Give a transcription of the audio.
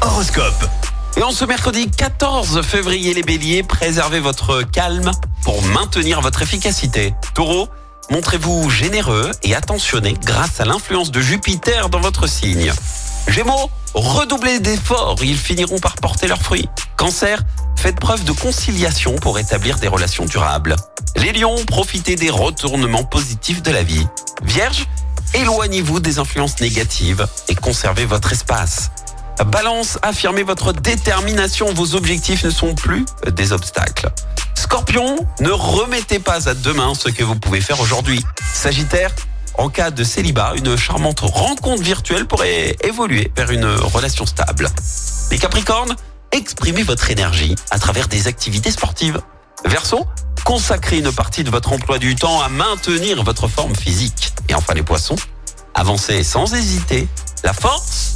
Horoscope. Et en ce mercredi 14 février, les béliers, préservez votre calme pour maintenir votre efficacité. Taureau, montrez-vous généreux et attentionné grâce à l'influence de Jupiter dans votre signe. Gémeaux, redoublez d'efforts, ils finiront par porter leurs fruits. Cancer, faites preuve de conciliation pour établir des relations durables. Les lions, profitez des retournements positifs de la vie. Vierge, éloignez-vous des influences négatives et conservez votre espace. Balance, affirmez votre détermination, vos objectifs ne sont plus des obstacles. Scorpion, ne remettez pas à demain ce que vous pouvez faire aujourd'hui. Sagittaire, en cas de célibat, une charmante rencontre virtuelle pourrait évoluer vers une relation stable. Les Capricornes, exprimez votre énergie à travers des activités sportives. Verseau, consacrez une partie de votre emploi du temps à maintenir votre forme physique. Et enfin les Poissons, avancez sans hésiter. La force